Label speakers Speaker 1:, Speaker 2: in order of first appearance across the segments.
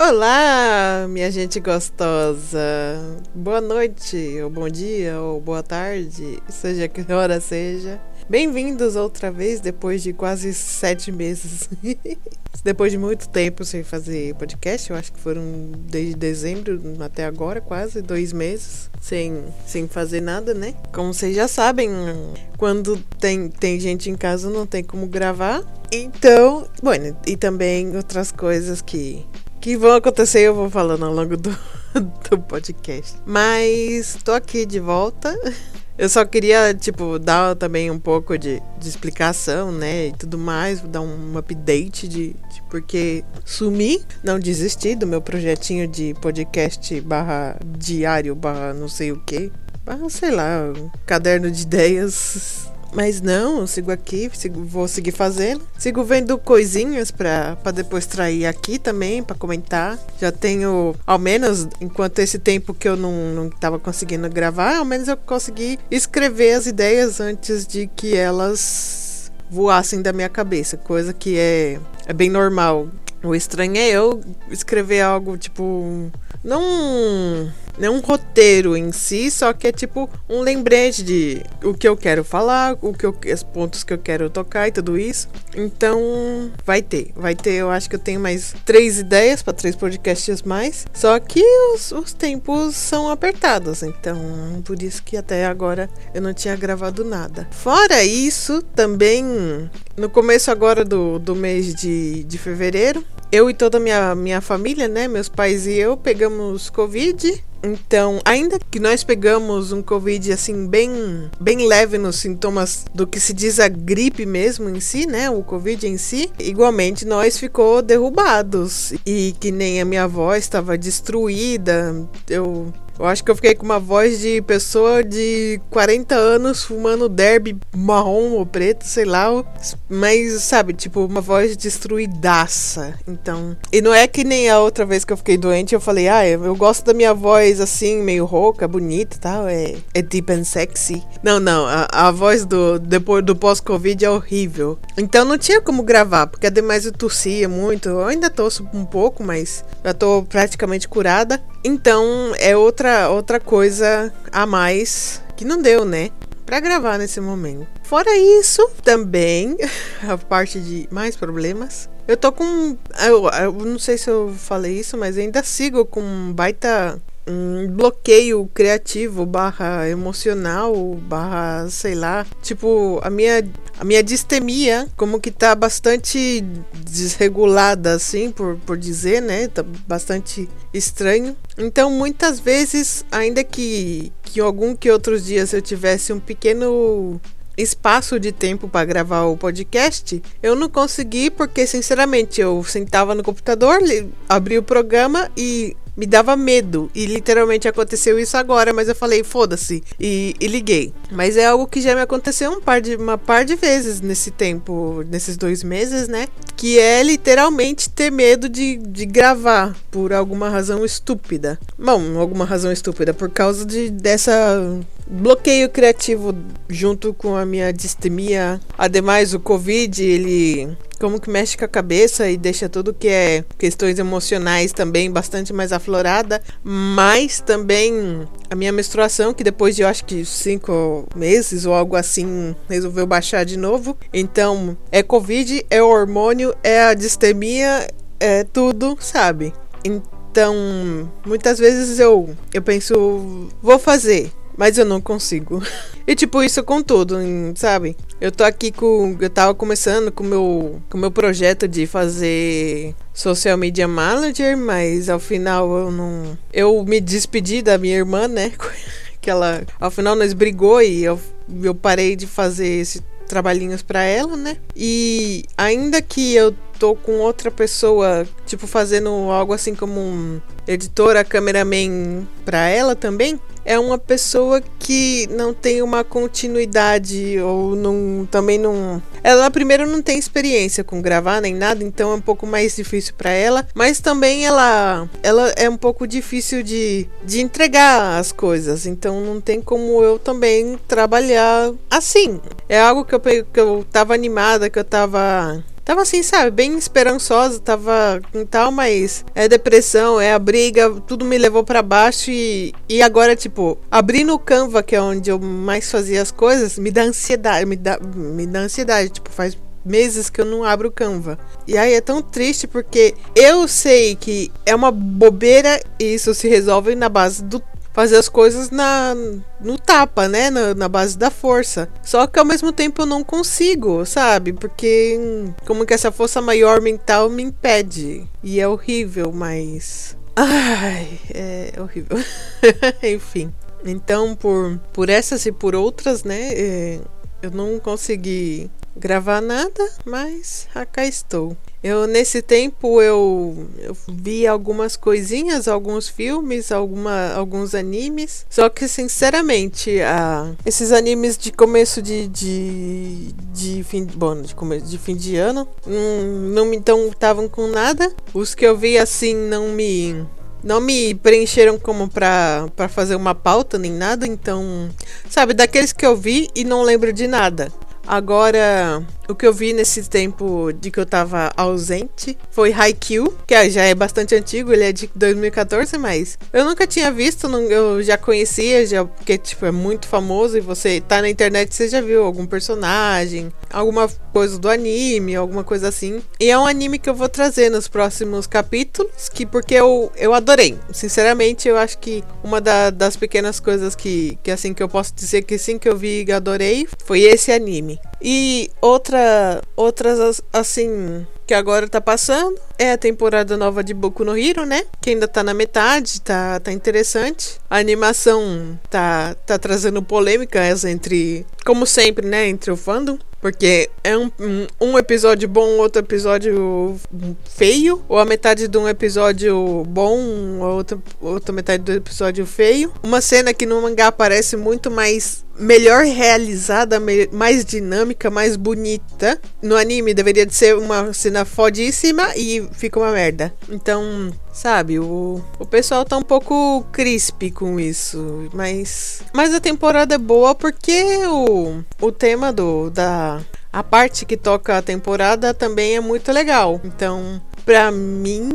Speaker 1: Olá, minha gente gostosa. Boa noite, ou bom dia, ou boa tarde, seja que hora seja. Bem-vindos outra vez depois de quase sete meses. depois de muito tempo sem fazer podcast, eu acho que foram desde dezembro até agora, quase dois meses sem, sem fazer nada, né? Como vocês já sabem, quando tem, tem gente em casa não tem como gravar. Então, bueno, e também outras coisas que que vão acontecer, eu vou falando ao longo do, do podcast. Mas tô aqui de volta. Eu só queria, tipo, dar também um pouco de, de explicação, né? E tudo mais, dar um update de, de porque sumi, não desisti do meu projetinho de podcast barra diário, barra não sei o que. Barra, sei lá, caderno de ideias mas não, sigo aqui, sigo, vou seguir fazendo. Sigo vendo coisinhas para depois trair aqui também, para comentar. Já tenho, ao menos, enquanto esse tempo que eu não, não tava conseguindo gravar, ao menos eu consegui escrever as ideias antes de que elas voassem da minha cabeça, coisa que é, é bem normal. O estranho é eu escrever algo tipo. Não não um roteiro em si, só que é tipo um lembrete de o que eu quero falar, o que eu, os pontos que eu quero tocar e tudo isso. Então, vai ter, vai ter. Eu acho que eu tenho mais três ideias para três podcasts mais. Só que os, os tempos são apertados, então por isso que até agora eu não tinha gravado nada. Fora isso, também no começo agora do, do mês de, de fevereiro, eu e toda a minha, minha família, né, meus pais e eu, pegamos Covid então, ainda que nós pegamos um Covid assim bem, bem leve nos sintomas do que se diz a gripe mesmo em si, né? O Covid em si, igualmente nós ficou derrubados e que nem a minha voz estava destruída. Eu eu acho que eu fiquei com uma voz de pessoa de 40 anos fumando derby marrom ou preto, sei lá. Mas, sabe, tipo, uma voz destruidaça. Então. E não é que nem a outra vez que eu fiquei doente, eu falei, ah, eu gosto da minha voz assim, meio rouca, bonita e tal. É, é deep and sexy. Não, não. A, a voz do depois do pós-Covid é horrível. Então não tinha como gravar, porque ademais eu tossia muito. Eu ainda tosso um pouco, mas já tô praticamente curada. Então é outra outra, coisa a mais que não deu, né? Para gravar nesse momento. Fora isso, também, a parte de mais problemas. Eu tô com. Eu, eu não sei se eu falei isso, mas ainda sigo com um baita um bloqueio criativo barra emocional barra sei lá. Tipo a minha a minha distemia como que tá bastante desregulada assim por, por dizer né? Tá bastante estranho. Então muitas vezes ainda que que algum que outros dias eu tivesse um pequeno espaço de tempo para gravar o podcast, eu não consegui porque, sinceramente, eu sentava no computador, abri o programa e me dava medo. E literalmente aconteceu isso agora, mas eu falei, foda-se. E, e, liguei. Mas é algo que já me aconteceu um par de, uma par de vezes nesse tempo, nesses dois meses, né? Que é literalmente ter medo de, de gravar por alguma razão estúpida. Bom, alguma razão estúpida, por causa de, dessa bloqueio criativo junto com a minha distemia. Ademais, o Covid, ele como que mexe com a cabeça e deixa tudo que é questões emocionais também bastante mais aflorada, mas também a minha menstruação, que depois de eu acho que cinco meses ou algo assim, resolveu baixar de novo. Então, é Covid, é hormônio, é a distemia, é tudo, sabe? Então, muitas vezes eu, eu penso, vou fazer mas eu não consigo. e tipo, isso com tudo, sabe? Eu tô aqui com. Eu tava começando com meu, o meu projeto de fazer social media manager, mas ao final eu não. Eu me despedi da minha irmã, né? que ela. Ao final nós brigou e eu, eu parei de fazer esse trabalhinhos para ela, né? E ainda que eu tô com outra pessoa, tipo, fazendo algo assim como um editora, cameraman para ela também, é uma pessoa que não tem uma continuidade ou não, também não. Ela primeiro não tem experiência com gravar nem nada, então é um pouco mais difícil para ela, mas também ela ela é um pouco difícil de, de entregar as coisas, então não tem como eu também trabalhar assim. É algo que eu que eu tava animada, que eu tava tava assim, sabe, bem esperançosa, tava com tal, mas é depressão, é a briga, tudo me levou para baixo e, e agora, tipo, abrir no Canva, que é onde eu mais fazia as coisas, me dá ansiedade, me dá, me dá ansiedade, tipo, faz meses que eu não abro o Canva. E aí é tão triste porque eu sei que é uma bobeira e isso se resolve na base do fazer as coisas na no tapa, né, na, na, base da força. Só que ao mesmo tempo eu não consigo, sabe? Porque como que essa força maior mental me impede. E é horrível, mas ai, é horrível. Enfim. Então, por por essas e por outras, né, é, eu não consegui gravar nada, mas cá estou. Eu nesse tempo eu, eu, vi algumas coisinhas, alguns filmes, alguma, alguns animes. Só que sinceramente, a, esses animes de começo de, de, de fim bom, de começo de fim de ano não me então estavam com nada. Os que eu vi assim não me não me preencheram como pra, pra fazer uma pauta nem nada, então, sabe, daqueles que eu vi e não lembro de nada. Agora, o que eu vi nesse tempo de que eu tava ausente foi Haikyuu, que já é bastante antigo, ele é de 2014, mas eu nunca tinha visto, eu já conhecia, já, porque tipo, é muito famoso e você tá na internet, você já viu algum personagem, alguma coisa do anime, alguma coisa assim. E é um anime que eu vou trazer nos próximos capítulos, que porque eu, eu adorei. Sinceramente, eu acho que uma da, das pequenas coisas que, que assim que eu posso dizer que sim que eu vi e adorei foi esse anime. E outra outras assim que agora tá passando é a temporada nova de Boku no Hero, né? Que ainda tá na metade, tá, tá interessante. A animação tá, tá trazendo polêmicas entre, como sempre, né? Entre o fandom. Porque é um, um episódio bom, outro episódio feio, ou a metade de um episódio bom, outra, outra metade do episódio feio. Uma cena que no mangá parece muito mais melhor realizada, mais dinâmica, mais bonita. No anime deveria de ser uma cena fodíssima e fica uma merda. Então, sabe, o, o pessoal tá um pouco crisp com isso. Mas, mas a temporada é boa porque o, o tema do da a parte que toca a temporada também é muito legal. Então, pra mim,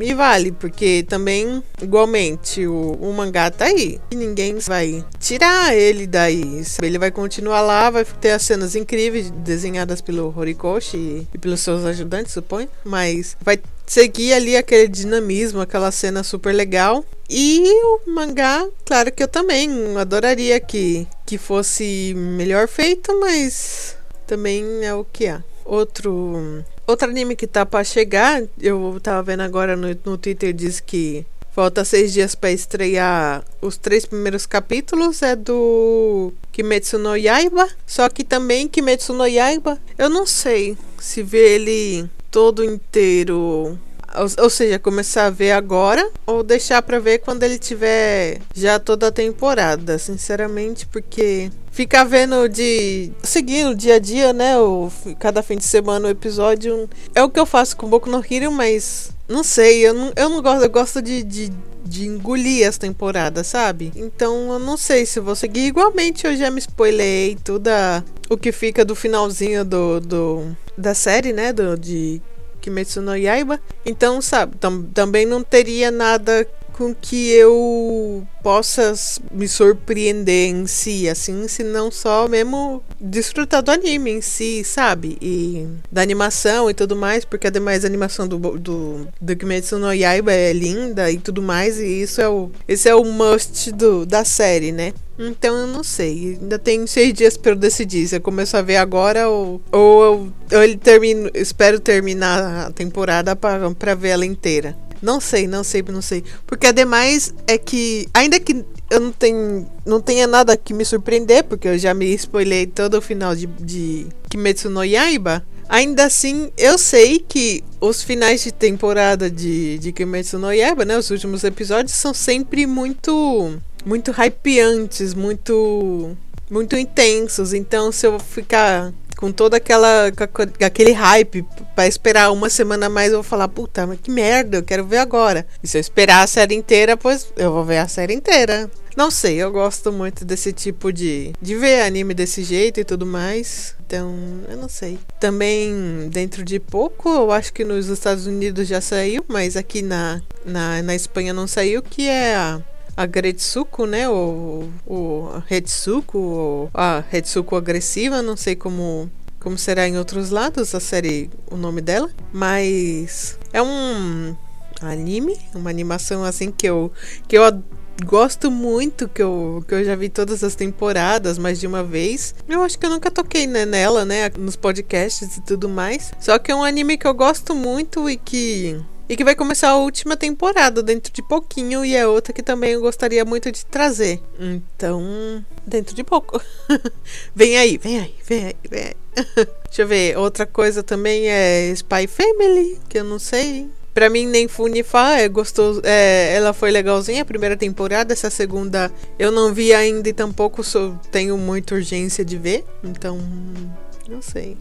Speaker 1: me vale, porque também, igualmente, o, o mangá tá aí. E ninguém vai tirar ele daí. Sabe? Ele vai continuar lá, vai ter as cenas incríveis desenhadas pelo Horikoshi e, e pelos seus ajudantes, suponho. Mas vai seguir ali aquele dinamismo, aquela cena super legal. E o mangá, claro que eu também adoraria que, que fosse melhor feito, mas também é o que há. Outro, outro anime que tá para chegar, eu tava vendo agora no, no Twitter, diz que falta seis dias para estrear os três primeiros capítulos, é do Kimetsu no Yaiba. Só que também Kimetsu no Yaiba, eu não sei se ver ele todo inteiro ou, ou, seja, começar a ver agora ou deixar para ver quando ele tiver já toda a temporada, sinceramente, porque ficar vendo de seguindo dia a dia, né, o cada fim de semana o episódio é o que eu faço com Boku no Hero, mas não sei, eu não, eu não gosto, eu gosto de, de de engolir as temporadas, sabe? Então eu não sei se vou seguir. Igualmente eu já me spoilei tudo o que fica do finalzinho do, do da série, né? Do, de Kimetsu no Yaiba. Então, sabe, tam, também não teria nada com que eu possa me surpreender em si, assim, se não só mesmo desfrutar do anime em si, sabe? E da animação e tudo mais, porque ademais a animação do, do, do Kimetsu no Yaiba é linda e tudo mais, e isso é o, esse é o must do, da série, né? Então eu não sei. Ainda tem seis dias para eu decidir se eu começo a ver agora ou, ou, ou ele termino, espero terminar a temporada para ver ela inteira. Não sei, não sei, não sei. Porque ademais é que, ainda que eu não, tenho, não tenha nada que me surpreender, porque eu já me spoilei todo o final de, de Kimetsu no Yaiba, ainda assim eu sei que os finais de temporada de, de Kimetsu no Yaiba, né, os últimos episódios, são sempre muito, muito hypeantes, muito, muito intensos. Então se eu ficar com toda aquela aquele hype para esperar uma semana mais, eu vou falar, puta, mas que merda, eu quero ver agora. E se eu esperar a série inteira, pois eu vou ver a série inteira. Não sei, eu gosto muito desse tipo de. de ver anime desse jeito e tudo mais. Então, eu não sei. Também, dentro de pouco, eu acho que nos Estados Unidos já saiu, mas aqui na, na, na Espanha não saiu, que é a a Gretsuko, né? O, o Retsuko, a Retsuko agressiva, não sei como como será em outros lados a série, o nome dela, mas é um anime, uma animação assim que eu que eu gosto muito, que eu, que eu já vi todas as temporadas mais de uma vez. Eu acho que eu nunca toquei né, nela, né, nos podcasts e tudo mais. Só que é um anime que eu gosto muito e que e que vai começar a última temporada dentro de pouquinho e é outra que também eu gostaria muito de trazer. Então, dentro de pouco. vem aí, vem aí, vem aí, vem aí. Deixa eu ver, outra coisa também é Spy Family, que eu não sei. Pra mim, nem fu nem fa, é gostoso. É, ela foi legalzinha a primeira temporada. Essa segunda eu não vi ainda e tampouco sou, tenho muita urgência de ver. Então, não sei.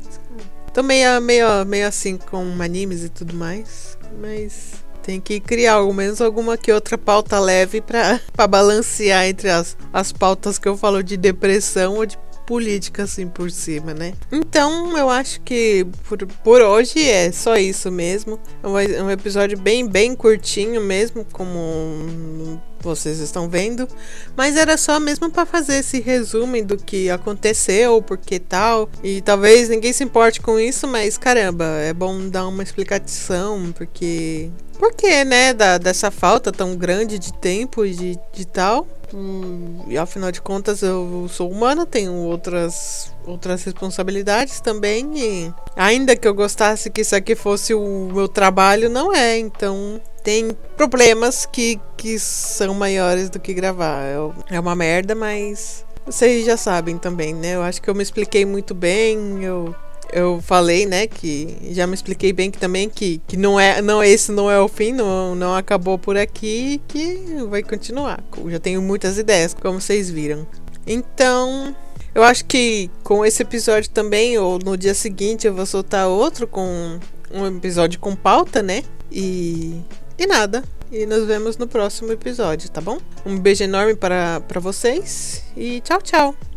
Speaker 1: Tô meio, meio, meio assim com animes e tudo mais. Mas tem que criar ao menos alguma que outra pauta leve pra balancear entre as, as pautas que eu falo de depressão ou de política assim por cima, né? Então eu acho que por, por hoje é só isso mesmo. É um episódio bem, bem curtinho mesmo, como vocês estão vendo, mas era só mesmo para fazer esse resumo do que aconteceu, porque tal, e talvez ninguém se importe com isso, mas caramba, é bom dar uma explicação, porque por que, né, da, dessa falta tão grande de tempo e de, de tal. Hum, e afinal de contas eu sou humana, tenho outras outras responsabilidades também e ainda que eu gostasse que isso aqui fosse o meu trabalho, não é. Então tem problemas que, que são maiores do que gravar. É, é uma merda, mas vocês já sabem também, né? Eu acho que eu me expliquei muito bem, eu eu falei, né, que já me expliquei bem que também que, que não é, não esse não é o fim, não, não acabou por aqui, que vai continuar. Eu já tenho muitas ideias, como vocês viram. Então, eu acho que com esse episódio também, ou no dia seguinte, eu vou soltar outro com um episódio com pauta, né? E e nada. E nos vemos no próximo episódio, tá bom? Um beijo enorme para, para vocês e tchau, tchau.